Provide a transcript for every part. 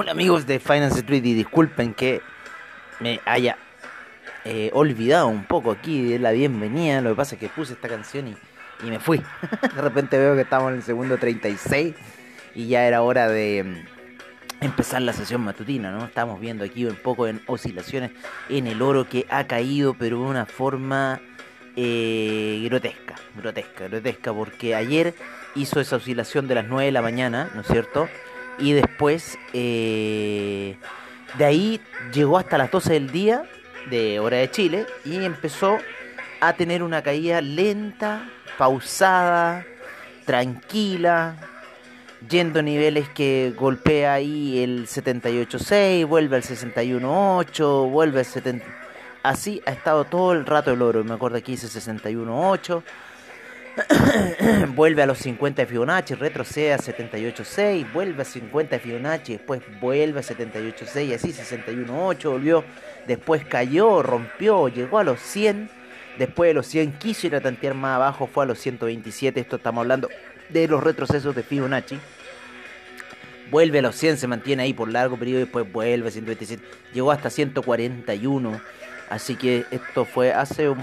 Hola amigos de Finance Street y disculpen que me haya eh, olvidado un poco aquí de la bienvenida. Lo que pasa es que puse esta canción y, y me fui. de repente veo que estamos en el segundo 36 y ya era hora de mm, empezar la sesión matutina, ¿no? Estamos viendo aquí un poco en oscilaciones en el oro que ha caído, pero de una forma eh, grotesca, grotesca, grotesca, porque ayer hizo esa oscilación de las 9 de la mañana, ¿no es cierto? Y después, eh, de ahí llegó hasta las 12 del día, de hora de Chile, y empezó a tener una caída lenta, pausada, tranquila, yendo a niveles que golpea ahí el 78.6, vuelve al 61.8, vuelve al 70... Así ha estado todo el rato el oro, me acuerdo aquí dice 61.8 vuelve a los 50 de Fibonacci, retrocede a 78.6, vuelve a 50 de Fibonacci, después vuelve a 78.6, así 61.8, volvió, después cayó, rompió, llegó a los 100, después de los 100 quiso ir a tantear más abajo, fue a los 127, esto estamos hablando de los retrocesos de Fibonacci. Vuelve a los 100, se mantiene ahí por largo periodo, después vuelve a 127, llegó hasta 141. Así que esto fue hace un,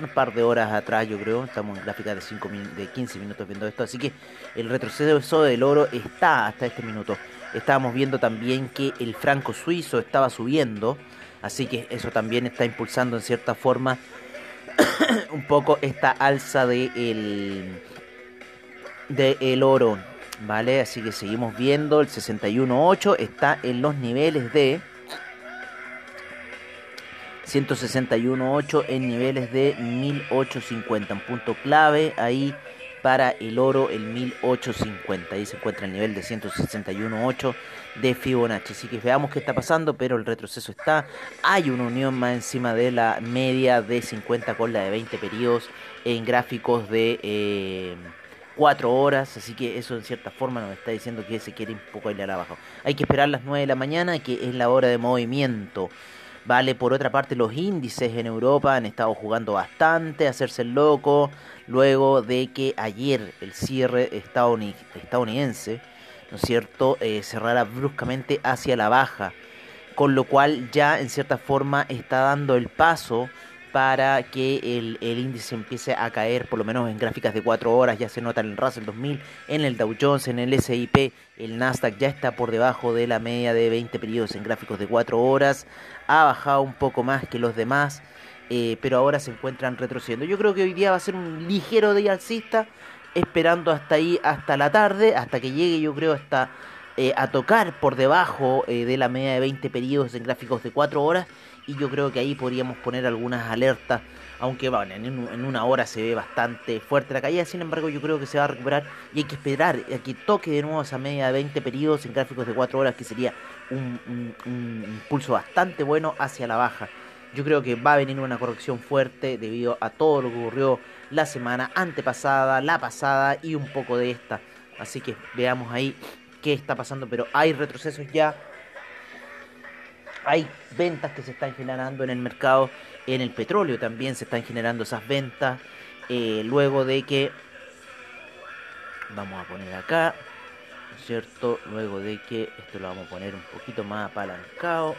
un, par de horas atrás, yo creo. Estamos en gráfica de, 5 de 15 minutos viendo esto. Así que el retroceso del oro está hasta este minuto. Estábamos viendo también que el franco suizo estaba subiendo. Así que eso también está impulsando en cierta forma un poco esta alza de el, de el oro. ¿Vale? Así que seguimos viendo. El 61.8 está en los niveles de 161.8 en niveles de 1850. Un punto clave ahí para el oro, el 1850. Ahí se encuentra el nivel de 161.8 de Fibonacci. Así que veamos qué está pasando, pero el retroceso está. Hay una unión más encima de la media de 50 con la de 20 periodos en gráficos de... Eh, 4 horas, así que eso en cierta forma nos está diciendo que se quiere un poco ir abajo. Hay que esperar las 9 de la mañana, que es la hora de movimiento. Vale, por otra parte, los índices en Europa han estado jugando bastante, hacerse el loco, luego de que ayer el cierre estadounidense, ¿no es cierto?, eh, cerrara bruscamente hacia la baja, con lo cual ya en cierta forma está dando el paso para que el, el, índice empiece a caer, por lo menos en gráficas de 4 horas, ya se nota en el Russell 2000, en el Dow Jones, en el SIP, el Nasdaq ya está por debajo de la media de 20 periodos en gráficos de 4 horas, ha bajado un poco más que los demás, eh, pero ahora se encuentran retrocediendo. Yo creo que hoy día va a ser un ligero día alcista, esperando hasta ahí, hasta la tarde, hasta que llegue yo creo hasta eh, a tocar por debajo eh, de la media de 20 periodos en gráficos de 4 horas y yo creo que ahí podríamos poner algunas alertas, aunque bueno, en, una hora se ve bastante fuerte la caída, sin embargo yo creo que se va a recuperar y hay que esperar a que toque de nuevo esa media de 20 periodos en gráficos de 4 horas, que sería un, un, un impulso bastante bueno hacia la baja. Yo creo que va a venir una corrección fuerte debido a todo lo que ocurrió la semana antepasada, la pasada y un poco de esta. Así que veamos ahí qué está pasando, pero hay retrocesos ya hay ventas que se están generando en el mercado, en el petróleo también se están generando esas ventas, eh, luego de que, vamos a poner acá, ¿cierto? Luego de que esto lo vamos a poner un poquito más apalancado,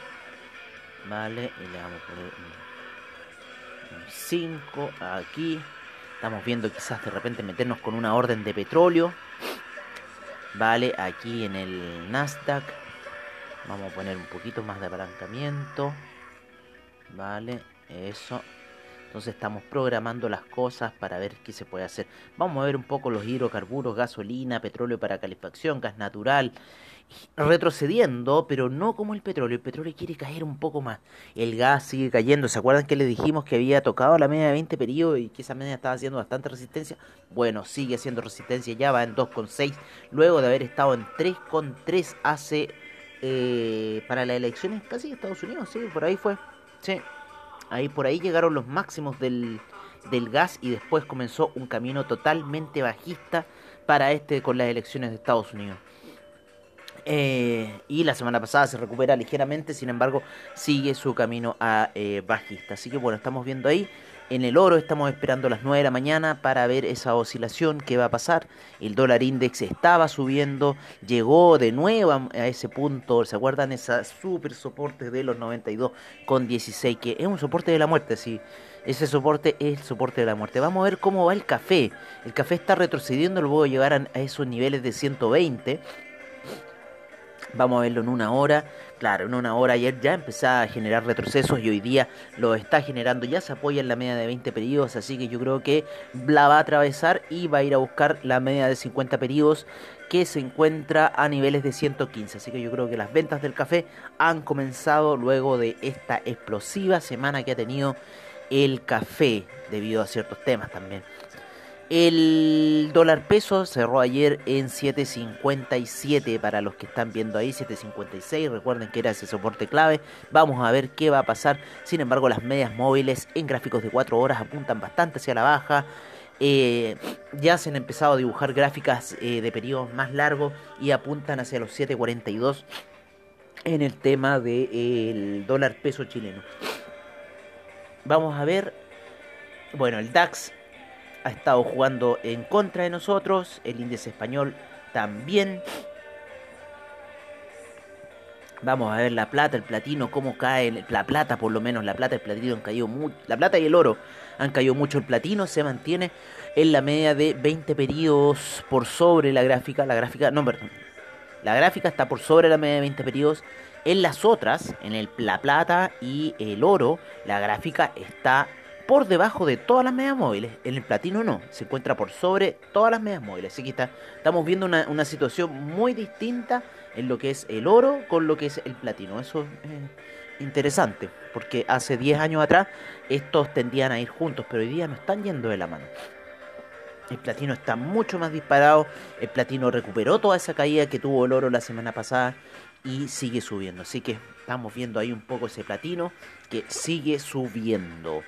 ¿vale? Y le vamos a poner un 5 aquí. Estamos viendo quizás de repente meternos con una orden de petróleo, ¿vale? Aquí en el Nasdaq Vamos a poner un poquito más de apalancamiento. Vale, eso. Entonces estamos programando las cosas para ver qué se puede hacer. Vamos a ver un poco los hidrocarburos, gasolina, petróleo para calefacción, gas natural, retrocediendo, pero no como el petróleo. El petróleo quiere caer un poco más. El gas sigue cayendo. ¿Se acuerdan que le dijimos que había tocado la media de 20 periodos y que esa media estaba haciendo bastante resistencia? Bueno, sigue haciendo resistencia, ya va en 2,6, luego de haber estado en 3,3 hace eh, para las elecciones casi de Estados Unidos, sí, por ahí fue. Sí, ahí por ahí llegaron los máximos del, del gas y después comenzó un camino totalmente bajista para este con las elecciones de Estados Unidos. Eh, y la semana pasada se recupera ligeramente, sin embargo, sigue su camino a eh, bajista. Así que bueno, estamos viendo ahí. En el oro estamos esperando las 9 de la mañana para ver esa oscilación que va a pasar. El dólar index estaba subiendo, llegó de nuevo a ese punto. ¿Se acuerdan? Esa super soporte de los 92 con 16, que es un soporte de la muerte, sí. Ese soporte es el soporte de la muerte. Vamos a ver cómo va el café. El café está retrocediendo, luego llegar a esos niveles de 120 Vamos a verlo en una hora. Claro, en una hora ayer ya empezaba a generar retrocesos y hoy día lo está generando. Ya se apoya en la media de 20 periodos, así que yo creo que la va a atravesar y va a ir a buscar la media de 50 periodos que se encuentra a niveles de 115. Así que yo creo que las ventas del café han comenzado luego de esta explosiva semana que ha tenido el café debido a ciertos temas también. El dólar peso cerró ayer en 7.57 para los que están viendo ahí, 7.56. Recuerden que era ese soporte clave. Vamos a ver qué va a pasar. Sin embargo, las medias móviles en gráficos de 4 horas apuntan bastante hacia la baja. Eh, ya se han empezado a dibujar gráficas eh, de periodos más largos y apuntan hacia los 7.42 en el tema del dólar peso chileno. Vamos a ver. Bueno, el DAX ha estado jugando en contra de nosotros, el índice español también. Vamos a ver la plata, el platino, cómo cae, la plata por lo menos, la plata, el platino han caído mucho, la plata y el oro han caído mucho, el platino se mantiene en la media de 20 periodos por sobre la gráfica, la gráfica, no, perdón, la gráfica está por sobre la media de 20 periodos, en las otras, en el, la plata y el oro, la gráfica está por debajo de todas las medias móviles. En el platino no, se encuentra por sobre todas las medias móviles. Así que está, estamos viendo una, situación muy distinta en lo que es el oro con lo que es el platino. Eso es interesante, porque hace 10 años atrás estos tendían a ir juntos, pero hoy día no están yendo de la mano. El platino está mucho más disparado. El platino recuperó toda esa caída que tuvo el oro la semana pasada y sigue subiendo. Así que estamos viendo ahí un poco ese platino que sigue subiendo.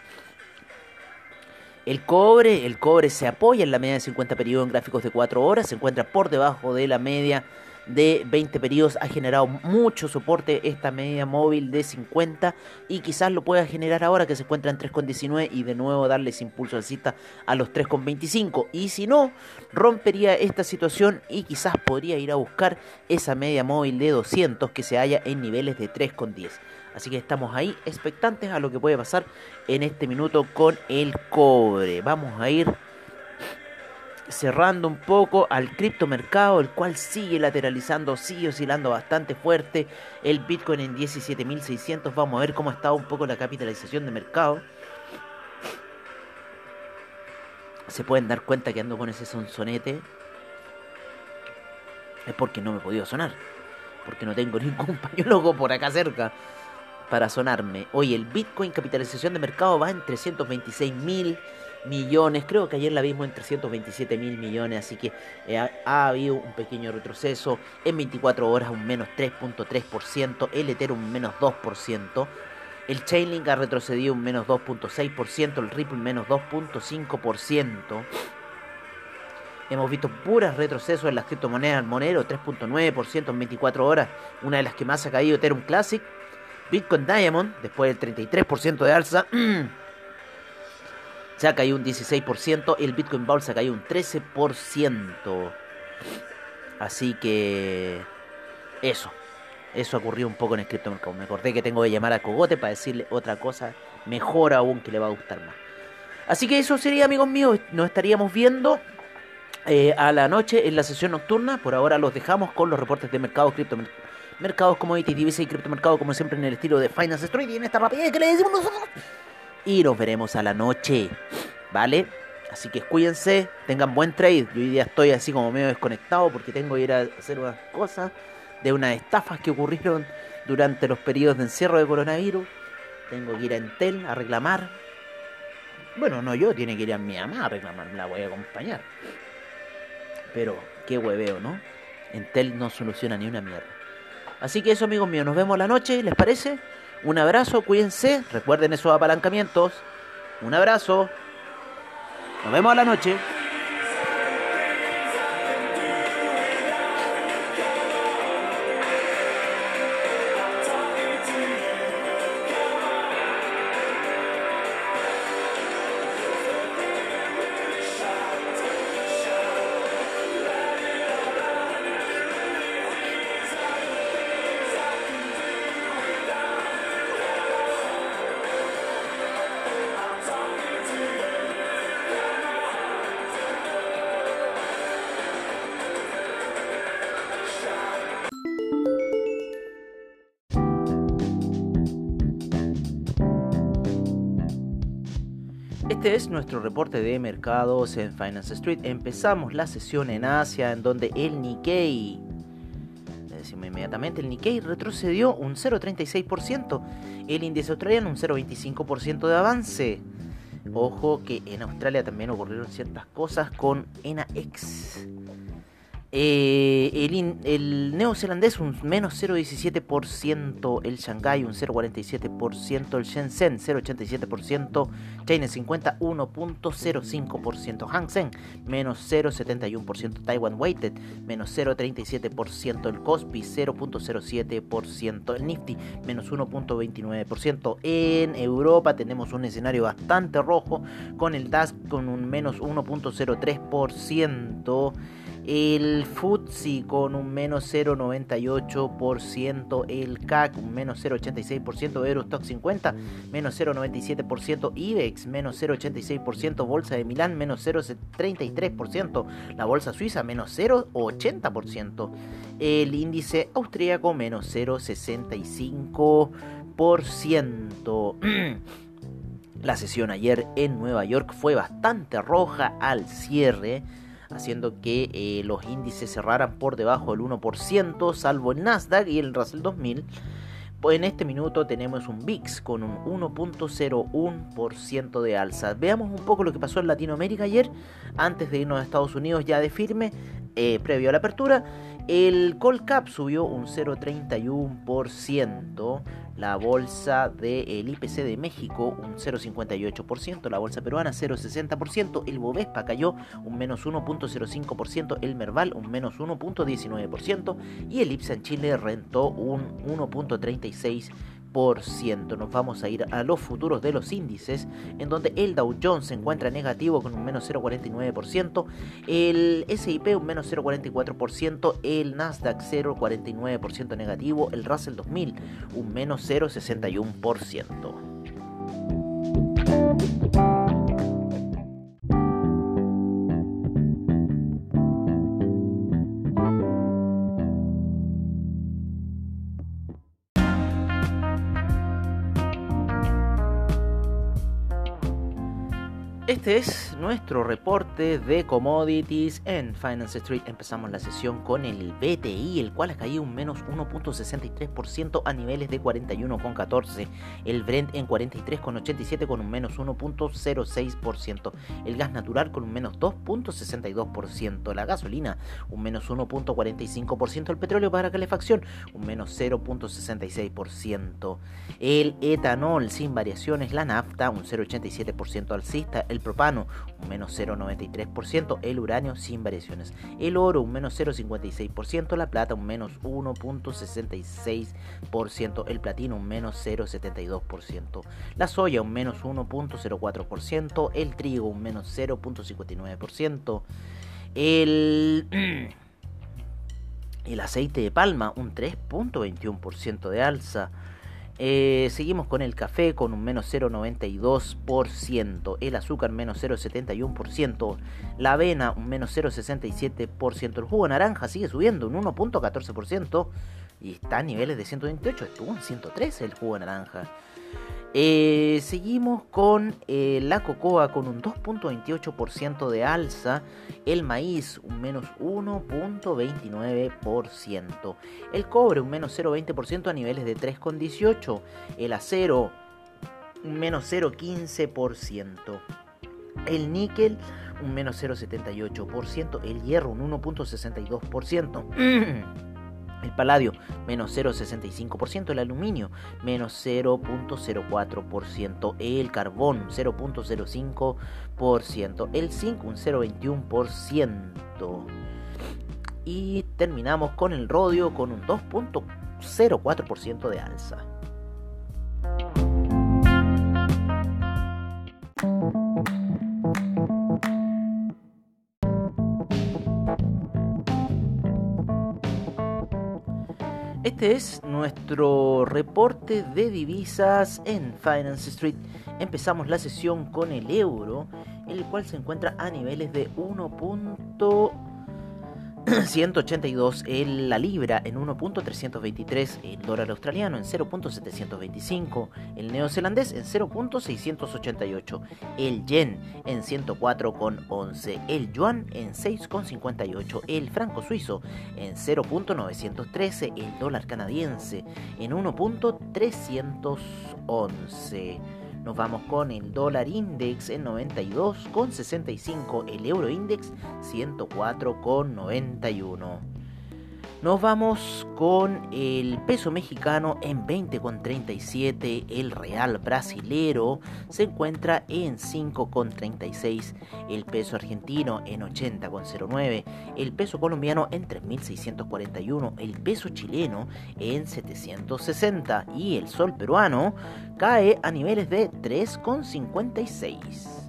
El cobre, el cobre se apoya en la media de 50 periodos en gráficos de 4 horas, se encuentra por debajo de la media de 20 periodos, ha generado mucho soporte esta media móvil de 50 y quizás lo pueda generar ahora que se encuentra en 3,19 y de nuevo darles impulso alcista a los 3,25 y si no, rompería esta situación y quizás podría ir a buscar esa media móvil de 200 que se halla en niveles de 3,10. Así que estamos ahí expectantes a lo que puede pasar en este minuto con el cobre. Vamos a ir cerrando un poco al criptomercado, el cual sigue lateralizando, sigue oscilando bastante fuerte. El Bitcoin en 17.600. Vamos a ver cómo está un poco la capitalización de mercado. Se pueden dar cuenta que ando con ese sonsonete. Es porque no me he podido sonar. Porque no tengo ningún pañuelo por acá cerca para sonarme. Hoy el Bitcoin capitalización de mercado va en 326 mil millones. Creo que ayer la vimos en 327 mil millones. Así que eh, ha, habido un pequeño retroceso. En 24 horas un menos 3.3%. El Ethereum un menos 2%. El Chainlink ha retrocedido un menos 2.6%. El Ripple menos 2.5%. Hemos visto puras retrocesos en las criptomonedas. Monero 3.9% en 24 horas. Una de las que más ha caído Ethereum Classic Bitcoin Diamond, después del 33% de alza, se ha caído un 16%. El Bitcoin Vault se ha caído un 13%. Así que eso. Eso ocurrió un poco en el criptomercado. Me acordé que tengo que llamar a Cogote para decirle otra cosa mejor aún que le va a gustar más. Así que eso sería, amigos míos. Nos estaríamos viendo eh, a la noche en la sesión nocturna. Por ahora los dejamos con los reportes de mercado criptomercado mercados, commodities, divisas y criptomercados, como siempre en el estilo de Finance Street y en esta rapidez que le decimos nosotros. y nos veremos a la noche. ¿Vale? Así que cuídense, tengan buen trade. Yo hoy día estoy así como medio desconectado porque tengo que ir a hacer unas cosas de unas estafas que ocurrieron durante los periodos de encierro de coronavirus. Tengo que ir a Entel a reclamar. Bueno, no yo, tiene que ir a mi mamá a reclamar, la voy a acompañar. Pero qué hueveo, ¿no? Entel no soluciona ni una mierda. Así que eso, amigos míos, nos vemos la noche, ¿les parece? Un abrazo, cuídense, recuerden esos apalancamientos. Un abrazo. Nos vemos a la noche. Este es nuestro reporte de mercados en Finance Street. Empezamos la sesión en Asia en donde el Nikkei, le inmediatamente, el Nikkei retrocedió un 0,36%, el índice australiano un 0,25% de avance. Ojo que en Australia también ocurrieron ciertas cosas con ENAX. Eh, el, el, neozelandés un menos 0,17%, el Shanghai un 0,47%, el Shenzhen 0,87%, China 50 1,05%, Hang Seng menos 0,71%, Taiwan Weighted menos 0,37%, el Kospi 0,07%, el Nifty menos 1,29%. En Europa tenemos un escenario bastante rojo con el DAX con un menos 1,03% el FTSE con un menos 0,98%, el CAC un menos 0,86%, Eurostock 50 menos 0,97%, IBEX menos 0,86%, Bolsa de Milán menos 0,33%, la Bolsa Suiza menos 0,80%, el índice austríaco menos 0,65%. La sesión ayer en Nueva York fue bastante roja al cierre haciendo que eh, los índices cerraran por debajo del 1%, salvo el Nasdaq y el Russell 2000. Pues en este minuto tenemos un VIX con un 1.01% de alza. Veamos un poco lo que pasó en Latinoamérica ayer, antes de irnos a Estados Unidos ya de firme, eh, previo a la apertura. El Colcap subió un 0,31%, la bolsa del IPC de México un 0,58%, la bolsa peruana 0,60%, el Bovespa cayó un menos 1,05%, el Merval un menos 1,19% y el IPSA en Chile rentó un 1,36%. Nos vamos a ir a los futuros de los índices, en donde el Dow Jones se encuentra negativo con un menos 0,49%, el SIP un menos 0,44%, el Nasdaq 0,49% negativo, el Russell 2000 un menos 0,61%. Este es nuestro reporte de commodities en Finance Street. Empezamos la sesión con el BTI, el cual ha caído un menos 1.63% a niveles de 41.14. El Brent en 43.87 con un menos 1.06%. El gas natural con un menos 2.62%. La gasolina un menos 1.45%. El petróleo para calefacción un menos 0.66%. El etanol sin variaciones. La nafta un 0.87% alcista el propano menos 0,93%, el uranio sin variaciones, el oro un menos 0,56%, la plata un menos 1,66%, el platino un menos 0,72%, la soya un menos 1,04%, el trigo un menos 0,59%, el... El aceite de palma un 3.21% de alza, eh, seguimos con el café con un menos 0,92%, el azúcar menos 0,71%, la avena un menos 0,67%, el jugo de naranja sigue subiendo un 1,14% y está a niveles de 128, estuvo en 113 el jugo de naranja. Eh, seguimos con eh, la cocoa con un 2.28% de alza, el maíz un menos 1.29%, el cobre un menos 0.20% a niveles de 3.18%, el acero un menos 0.15%, el níquel un menos 0.78%, el hierro un 1.62%. El paladio menos 0,65%, el aluminio menos 0.04%, el carbón 0.05%, el zinc un 0.21% y terminamos con el rodio con un 2.04% de alza. Este es nuestro reporte de divisas en Finance Street. Empezamos la sesión con el euro, el cual se encuentra a niveles de 1. 182 el, la libra en 1.323, el dólar australiano en 0.725, el neozelandés en 0.688, el yen en 104.11, el yuan en 6.58, el franco suizo en 0.913, el dólar canadiense en 1.311. Nos vamos con el dólar index en 92,65, el euro index 104,91. Nos vamos con el peso mexicano en 20,37. El real brasilero se encuentra en 5,36. El peso argentino en 80,09. El peso colombiano en 3.641. El peso chileno en 760. Y el sol peruano cae a niveles de 3,56.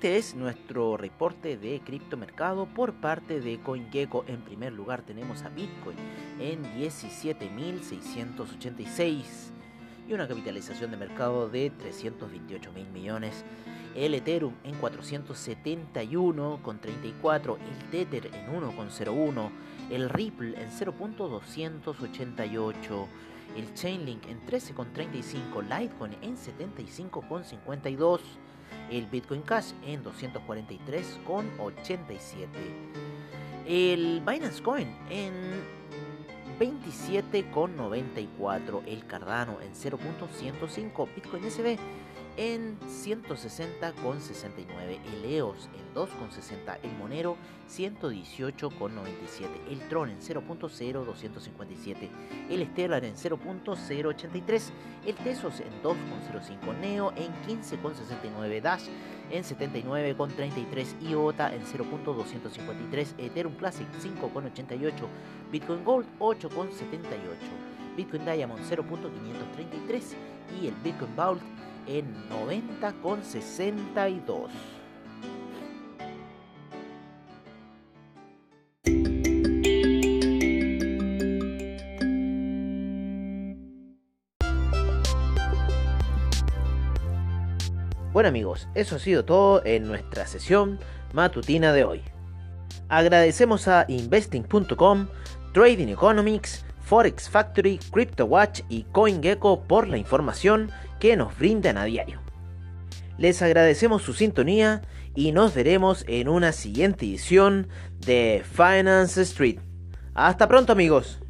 Este es nuestro reporte de criptomercado por parte de CoinGecko. En primer lugar tenemos a Bitcoin en 17.686 y una capitalización de mercado de 328 mil millones. El Ethereum en 471,34, el Tether en 1,01, el Ripple en 0.288, el Chainlink en 13,35, Litecoin en 75,52 el Bitcoin Cash en 243,87. El Binance Coin en 27,94. El Cardano en 0.105. Bitcoin SB en 160,69, el EOS en 2,60, el Monero 118,97, el Tron en 0.0257, el Stellar en 0.083, el Tesos en 2,05, Neo en 15,69, Dash en 79,33, IOTA en 0.253, Ethereum Classic 5,88, Bitcoin Gold 8,78, Bitcoin Diamond 0.533 y el Bitcoin Vault en 90,62. Bueno amigos, eso ha sido todo en nuestra sesión matutina de hoy. Agradecemos a investing.com, Trading Economics, Forex Factory, CryptoWatch y CoinGecko por la información que nos brindan a diario. Les agradecemos su sintonía y nos veremos en una siguiente edición de Finance Street. Hasta pronto amigos.